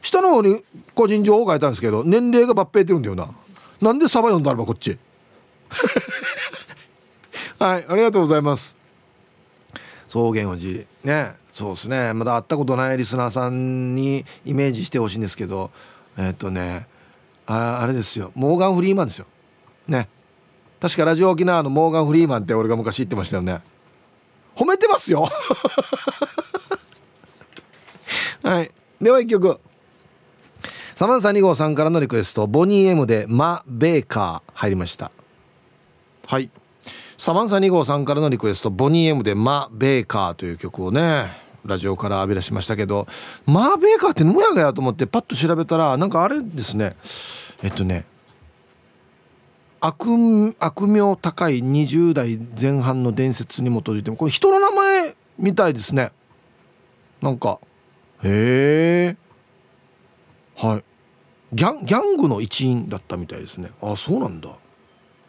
下の方に個人情報書いたんですけど年齢が抜兵ってるんだよな。なんでサバ読んだらばこっち。はいありがとうございます。草原おじ。ねそうですね。まだ会ったことないリスナーさんにイメージしてほしいんですけど。えー、っとねああれですよ。モーガン・フリーマンですよ。ね。確かラジオ沖縄のモーガン・フリーマンって俺が昔言ってましたよね。褒めてますよ。はい。では一曲サマンサ2号さんからのリクエストボニー M でマ・ベーカー入りました。はい。サマンサ2号さんからのリクエストボニー M でマ・ベーカーという曲をねラジオから浴び出しましたけどマーベーカーってむやがやと思ってパッと調べたらなんかあれですね。えっとね悪悪名高い20代前半の伝説に基づいてもこれ人の名前みたいですね。なんかへえはい。ギャンギャングの一員だったみたいですね。あそうなんだ。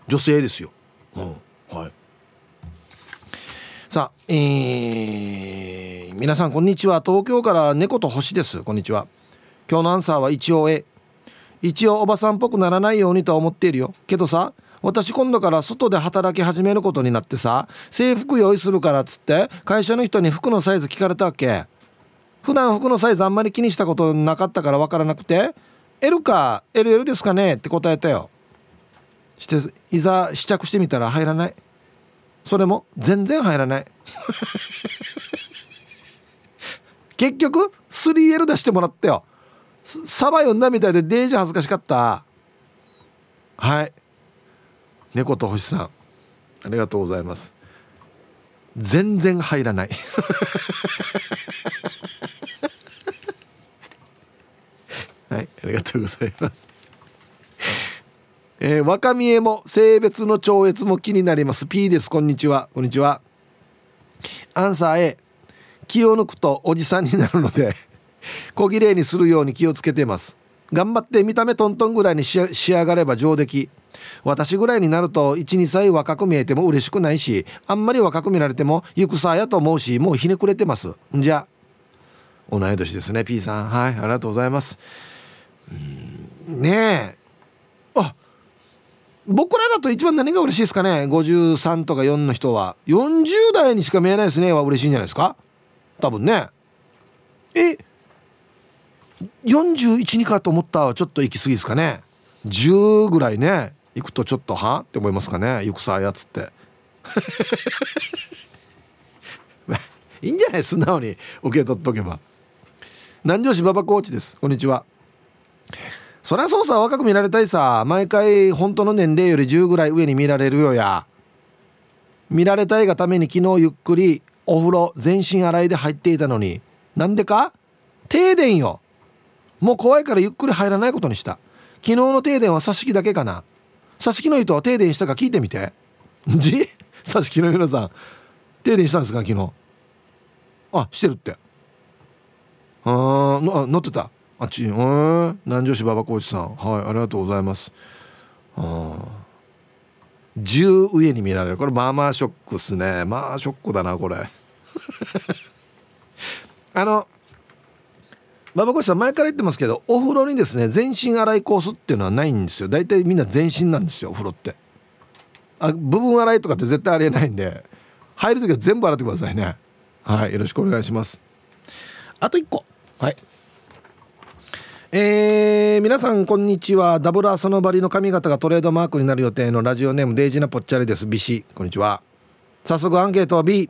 女性ですよ、うん、はい。さあえー、皆さんこんにちは。東京から猫と星です。こんにちは。今日のアンサーは一応 A 一応おばさんっぽくならないようにとは思っているよ。けどさ私今度から外で働き始めることになってさ制服用意するからっつって会社の人に服のサイズ聞かれたわけ。普段服のサイズあんまり気にしたことなかったから分からなくて L か LL ですかね？って答えたよ。していざ試着してみたら入らない。それも全然入らない。結局 3L 出してもらったよ。サバ読んだみたいでデージ恥ずかしかった。はい。猫と星さんありがとうございます。全然入らない はいありがとうございます。えー、若見えも性別の超越も気になります。P です。こんにちは。こんにちは。アンサー A 気を抜くとおじさんになるので 小綺麗にするように気をつけています。頑張って見た目トントンぐらいに仕上がれば上出来。私ぐらいになると12歳若く見えても嬉しくないしあんまり若く見られても行くさやと思うしもうひねくれてます。んじゃ。同い年ですね。P さん。はい。ありがとうございます。ねえ。あ僕らだと一番何が嬉しいですかね？53とか4の人は。40代にしか見えないですね。は嬉しいんじゃないですか？多分ね。え412かと思ったらちょっと行き過ぎですかね？10ぐらいね。行くとちょっとはって思いますかね？行くさやつって。いいんじゃない素直に受け取っとけば。南城市馬場コーチです。こんにちは。そりゃそうさ若く見られたいさ。毎回本当の年齢より10ぐらい上に見られるよや。見られたいがために昨日ゆっくりお風呂全身洗いで入っていたのに。なんでか？停電よ。もう怖いからゆっくり入らないことにした。昨日の停電は挿し木だけかな。挿し木の人は停電したか聞いてみて。じ？挿し木の皆さん。停電したんですか昨日？あしてるって。あー乗ってた。あっちうん南城市馬場コーチさん。はいありがとうございます。あ10上に見られる。これまあまあショックっすね。まあショックだなこれ。あの馬場コーチさん前から言ってますけどお風呂にですね全身洗いコースっていうのはないんですよ。大体みんな全身なんですよお風呂って。あ部分洗いとかって絶対ありえないんで。入る時は全部洗ってくださいね。はいよろしくお願いします。あと1個。はい。えー、皆さんこんにちは。ダブル朝のバリの髪型がトレードマークになる予定のラジオネームデイジーなぽっちゃりです。ビシこんにちは。早速アンケートは B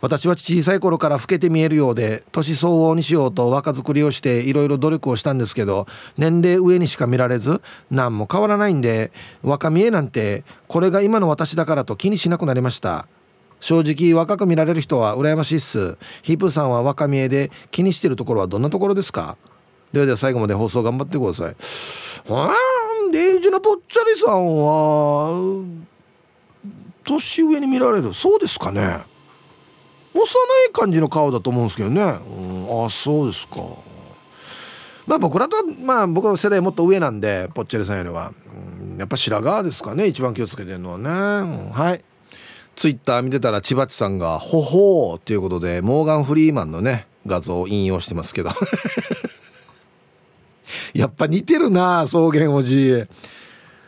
私は小さい頃から老けて見えるようで年相応にしようと若作りをしていろいろ努力をしたんですけど年齢上にしか見られず何も変わらないんで若見えなんてこれが今の私だからと気にしなくなりました。正直若く見られる人は羨ましいっす。ヒープさんは若見えで気にしてるところはどんなところですか？ではでは最後まで放送頑張ってください。あデイジのぽっちゃりさんは年上に見られる。そうですかね。幼い感じの顔だと思うんですけどね、うん、あそうですか。まあ僕らとまあ僕の世代もっと上なんでぽっちゃりさんよりは、うん、やっぱ白髪ですかね。一番気をつけてるのはね、うん、はい。ツイッター見てたら千葉地さんが「ほほう」ということでモーガン・フリーマンのね画像を引用してますけど。やっぱ似てるな草原おじ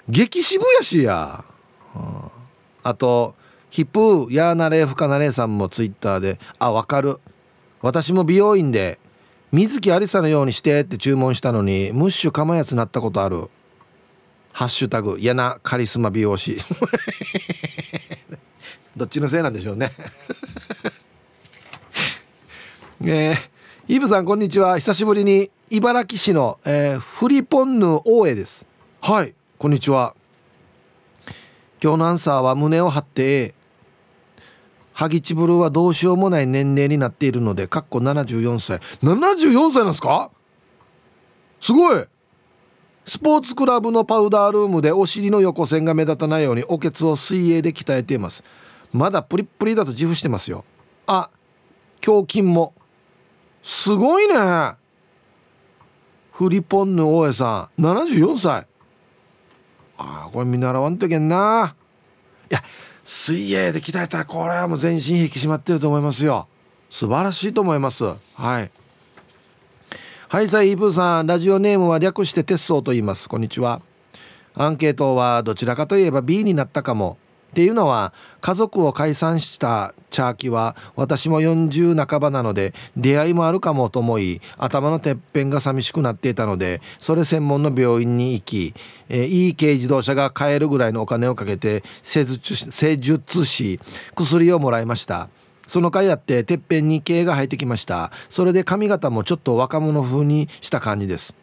激渋やしや、あとヒップヤーナレーフカナレーさんもツイッターで「あわかる。私も美容院で水木有沙のようにして」って注文したのにムッシュかまやつなったことある「ハッシュタグやなカリスマ美容師」どっちのせいなんでしょうね。え、イブさんこんにちは。久しぶりに茨城市の、えー、フリポンヌ大江です。はい。こんにちは。今日のアンサーは胸を張ってハギチブルはどうしようもない年齢になっているのでかっこ74歳。74歳なんですか？すごい。スポーツクラブのパウダールームでお尻の横線が目立たないようにおけつを水泳で鍛えています。まだプリップリだと自負してますよ。あ胸筋もすごいね。フリポンヌ大江さん74歳。ああこれ見習わんといけんな。いや水泳で鍛えたこれはもう全身引き締まってると思いますよ。素晴らしいと思います。はい。はいさイープーさんラジオネームは略して鉄装と言います。こんにちは。アンケートはどちらかといえば B になったかも。っていうのは家族を解散したチャーキは私も40半ばなので出会いもあるかもと思い頭のてっぺんが寂しくなっていたのでそれ専門の病院に行き、えー、いい軽自動車が買えるぐらいのお金をかけて施術し薬をもらいました。その回あっててっぺんに毛が生えてきました。それで髪型もちょっと若者風にした感じです。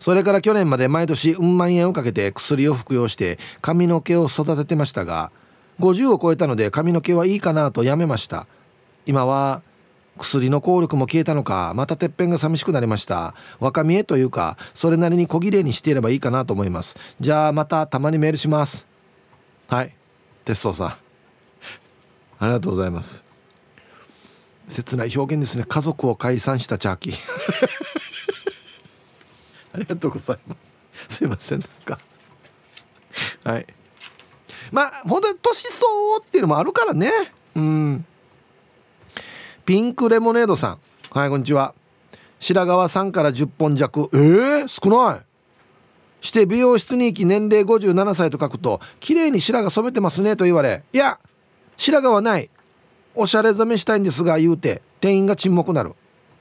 それから去年まで毎年うん万円をかけて薬を服用して髪の毛を育ててましたが50を超えたので髪の毛はいいかなとやめました。今は薬の効力も消えたのかまたてっぺんが寂しくなりました。若見えというかそれなりに小綺麗にしていればいいかなと思います。じゃあまたたまにメールします。はい。鉄道さん。ありがとうございます。切ない表現ですね。家族を解散したチャーキー。ありがとうございます。すいませんなんか。はい。まあ本当に年相応っていうのもあるからね。うん。ピンクレモネードさん。はいこんにちは。白髪は3から10本弱。えー、少ない。して美容室に行き年齢57歳と書くと綺麗に白髪染めてますねと言われ。いや白髪はない。おしゃれ染めしたいんですが言うて店員が沈黙なる。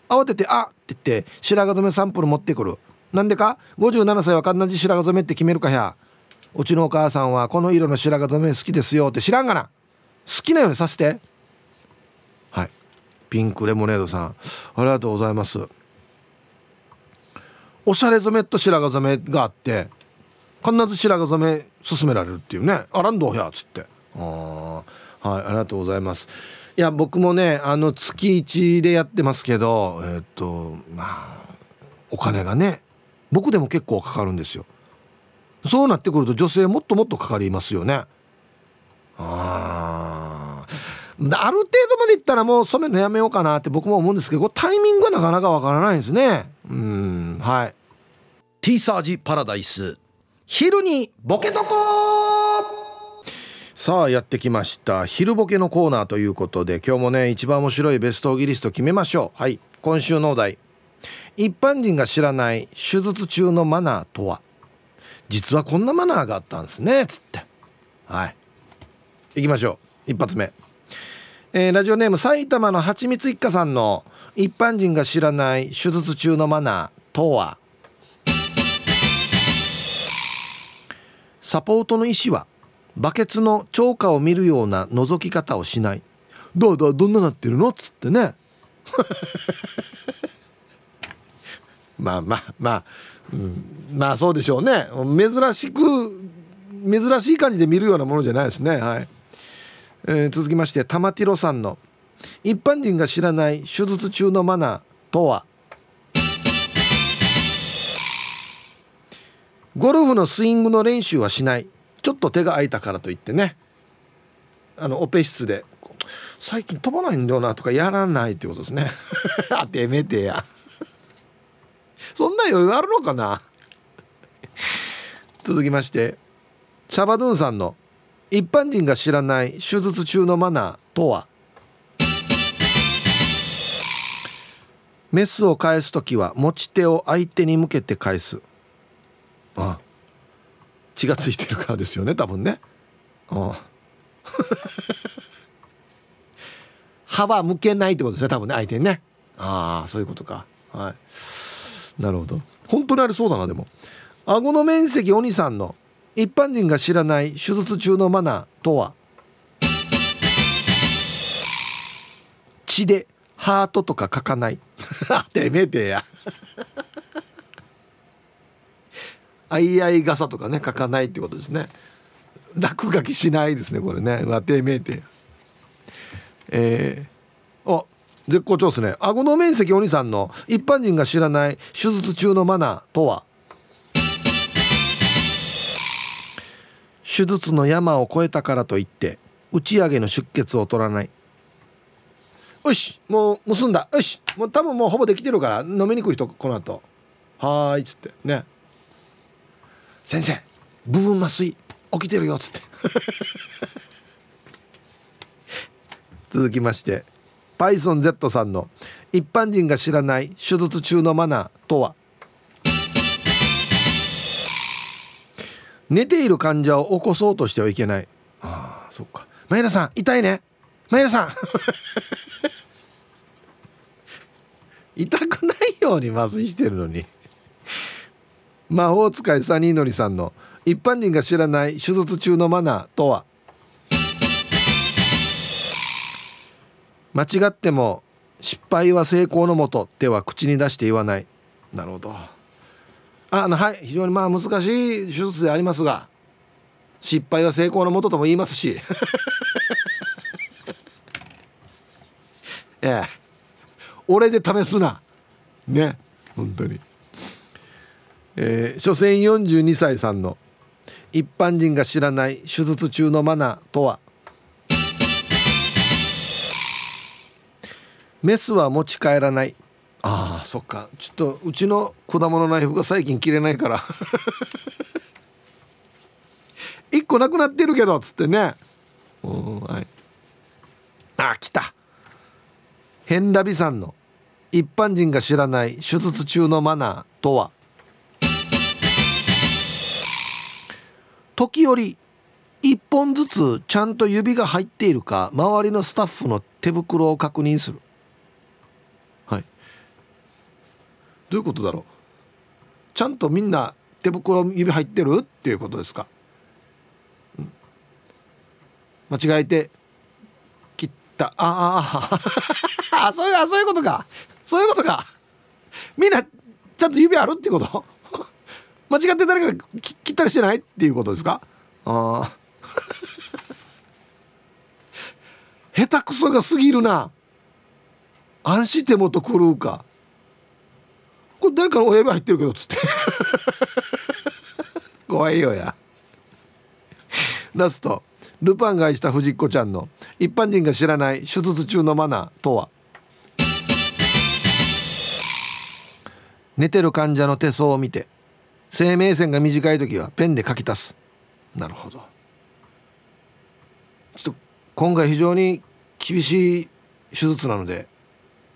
慌てて「あっ!」って言って白髪染めサンプル持ってくる。なんでか？57歳は必ず白髪染めって決めるかや。うちのお母さんはこの色の白髪染め好きですよって知らんがな。好きなようにさせて。はい。ピンクレモネードさん。ありがとうございます。おしゃれ染めと白髪染めがあって必ず白髪染め勧められるっていうね。あらんどうやっつって。あはいありがとうございます。いや僕もねあの月1でやってますけどえっとまあお金がね僕でも結構かかるんですよ。そうなってくると女性もっともっとかかりますよね。あある程度までいったらもう染めるのやめようかなって僕も思うんですけどタイミングがなかなかわからないですね。うんはい。ティーサージパラダイス。昼にボケとこさあやってきました。昼ボケのコーナーということで今日もね一番面白いベストギリスト決めましょう。はい。今週のお題。一般人が知らない手術中のマナーとは？実はこんなマナーがあったんですねつって。はい。行きましょう。一発目。えー、ラジオネーム埼玉のはちみつ一家さんの一般人が知らない手術中のマナーとは？サポートの医師はバケツの超過を見るような覗き方をしない。どうどうどんななってるの？っつってね。まあまあまあ、うん、まあそうでしょうね。珍しく珍しい感じで見るようなものじゃないですね。はい。えー、続きまして玉ティロさんの一般人が知らない手術中のマナーとは？ゴルフのスイングの練習はしない。ちょっと手が空いたからといってね。あのオペ室で最近飛ばないんだよなとかやらないってことですね。あてめてや。そんな余裕あるのかな？続きましてシャバドゥンさんの一般人が知らない手術中のマナーとは？メスを返す時は持ち手を相手に向けて返す。あ血がついてるからですよね多分ね。あ。歯は向けないってことですね多分ね相手にね。ああそういうことか。はい。なるほど。本当にありそうだなでも。顎の面積お兄さんの一般人が知らない手術中のマナーとは？血でハートとか書かない。てめえてや。あいあい傘とかね書かないってことですね。落書きしないですねこれね。うわてめえてえー、あ絶好調ですね。顎の面積お兄さんの一般人が知らない手術中のマナーとは？手術の山を越えたからといって打ち上げの出血を取らない。よしもう結んだ。よしもう多分もうほぼできてるから飲みにくい人この後。はーいっつって。ね。先生部分麻酔起きてるよっつって。続きまして。PythonZ さんの一般人が知らない手術中のマナーとは？寝ている患者を起こそうとしてはいけない。あそっか。マイラさん痛いね。マイラさん。痛くないように麻酔してるのに。魔法使いサニーノリさんの一般人が知らない手術中のマナーとは？間違っても失敗は成功のもとっては口に出して言わない。なるほど。あのはい。非常にまあ難しい手術でありますが失敗は成功のもととも言いますし。ええ。俺で試すな。ね。本当に。えー、所詮42歳さんの一般人が知らない手術中のマナーとは？メスは持ち帰らない。ああそっか。ちょっとうちの果物ナイフが最近切れないから。1個なくなってるけどっつってね。うんはい。あ来た。ヘンラビさんの一般人が知らない手術中のマナーとは？時折1本ずつちゃんと指が入っているか周りのスタッフの手袋を確認するはいどういうことだろう？ちゃんとみんな手袋指入ってる？っていうことですか、うん、間違えて切った。あああそういうあそういうことか。そういうことか。みんなちゃんと指あるっていうこと？間違って誰か切ったりしてないっていうことですか？ああ下手くそが過ぎるな。安心手元狂うか。これ誰かの親指入ってるけどっつって。怖いよや。ラスト。ルパンが愛した藤子ちゃんの。一般人が知らない。手術中のマナーとは。寝てる患者の手相を見て。生命線が短い時はペンで書き足す。なるほど。ちょっと今回非常に厳しい手術なので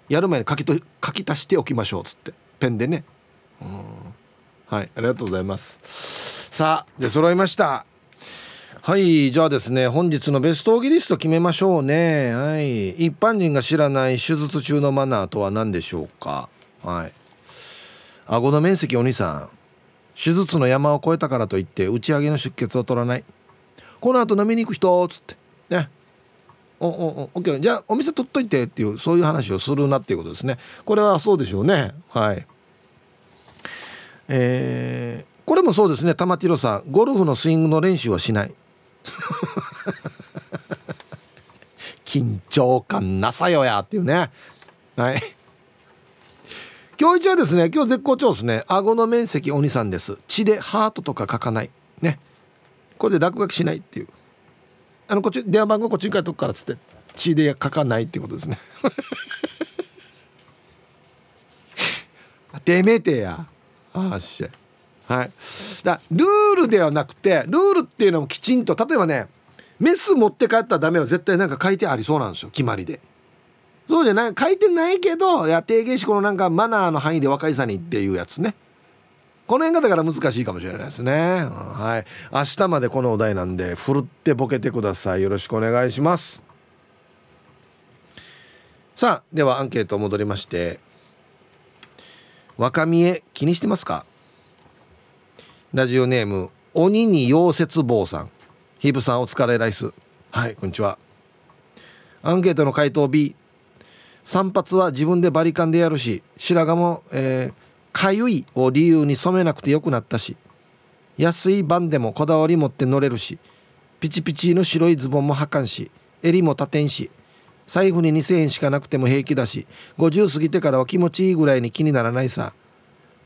やる前に書きと書き足しておきましょうっつって。ペンでね。うんはいありがとうございます。さあで揃いました。はいじゃあですね本日のベストオギリスト決めましょうね。はい一般人が知らない手術中のマナーとは何でしょうか。はい。顎の面積お兄さん。手術の山を越えたからといって打ち上げの出血を取らない。この後飲みに行く人っつって。ね。おおおオッケーじゃあお店取っといてっていうそういう話をするなっていうことですね。これはそうでしょうね。はい。えー、これもそうですね。玉ティロさん。ゴルフのスイングの練習はしない。緊張感なさよやっていうね。はい。今日一はですね今日絶好調ですね。顎の面積鬼さんです。血でハートとか書かない。ね。これで落書きしないっていう。あのこっち電話番号こっちに書いとくからっつって血で書かないっていうことですね。てめえてや。あっしゃはい。だルールではなくてルールっていうのもきちんと例えばねメス持って帰ったらダメは絶対なんか書いてありそうなんですよ。決まりで。そうじゃない書いてないけどいや提言しこのなんかマナーの範囲で若いさにっていうやつね。この辺がだから難しいかもしれないですね。はい。明日までこのお題なんでふるってボケてください。よろしくお願いします。さあではアンケート戻りまして。若見え気にしてますか？ラジオネーム鬼に溶接棒さん。ヒブさんお疲れライス。はいこんにちは。アンケートの回答 B 散髪は自分でバリカンでやるし白髪もえーかゆいを理由に染めなくてよくなったし安いバンでもこだわり持って乗れるしピチピチの白いズボンも履かんし襟も立てんし財布に2,000円しかなくても平気だし50過ぎてからは気持ちいいぐらいに気にならないさ。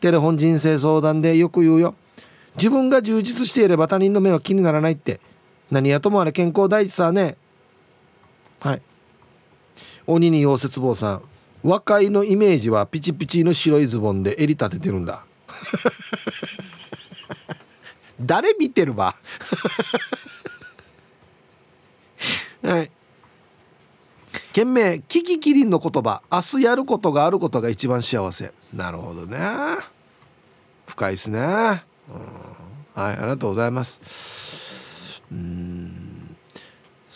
テレフォン人生相談でよく言うよ。自分が充実していれば他人の目は気にならないって。何やともあれ健康第一さね。はい。鬼に溶接棒さん。若いのイメージはピチピチの白いズボンで襟立ててるんだ。誰見てるわ。はい。懸命キキキリンの言葉。明日やることがあることが一番幸せ。なるほどね深いですね、うん、はいありがとうございます。うん。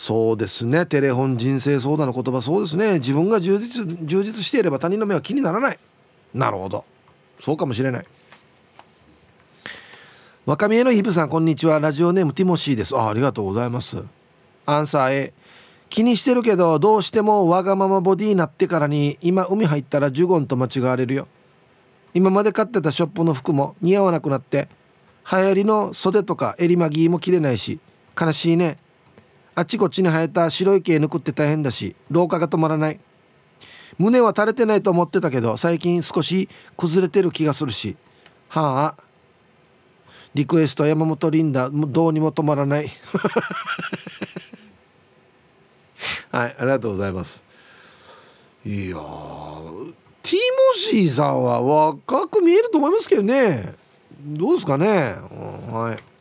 そうですね。テレフォン人生相談の言葉そうですね。自分が充実充実していれば他人の目は気にならない。なるほど。そうかもしれない。若見えのヒブさんこんにちは。ラジオネームティモシーです。あありがとうございます。アンサー A 気にしてるけどどうしてもわがままボディになってからに今海入ったらジュゴンと間違われるよ。今まで買ってたショップの服も似合わなくなって流行りの袖とか襟巻きも着れないし悲しいね。あっちこっちに生えた白い毛抜くって大変だし廊下が止まらない。胸は垂れてないと思ってたけど最近少し崩れてる気がするし。はあ。リクエスト山本リンダどうにも止まらない。はいありがとうございます。いやティモシーさんは若く見えると思いますけどね。どうですかね、はい。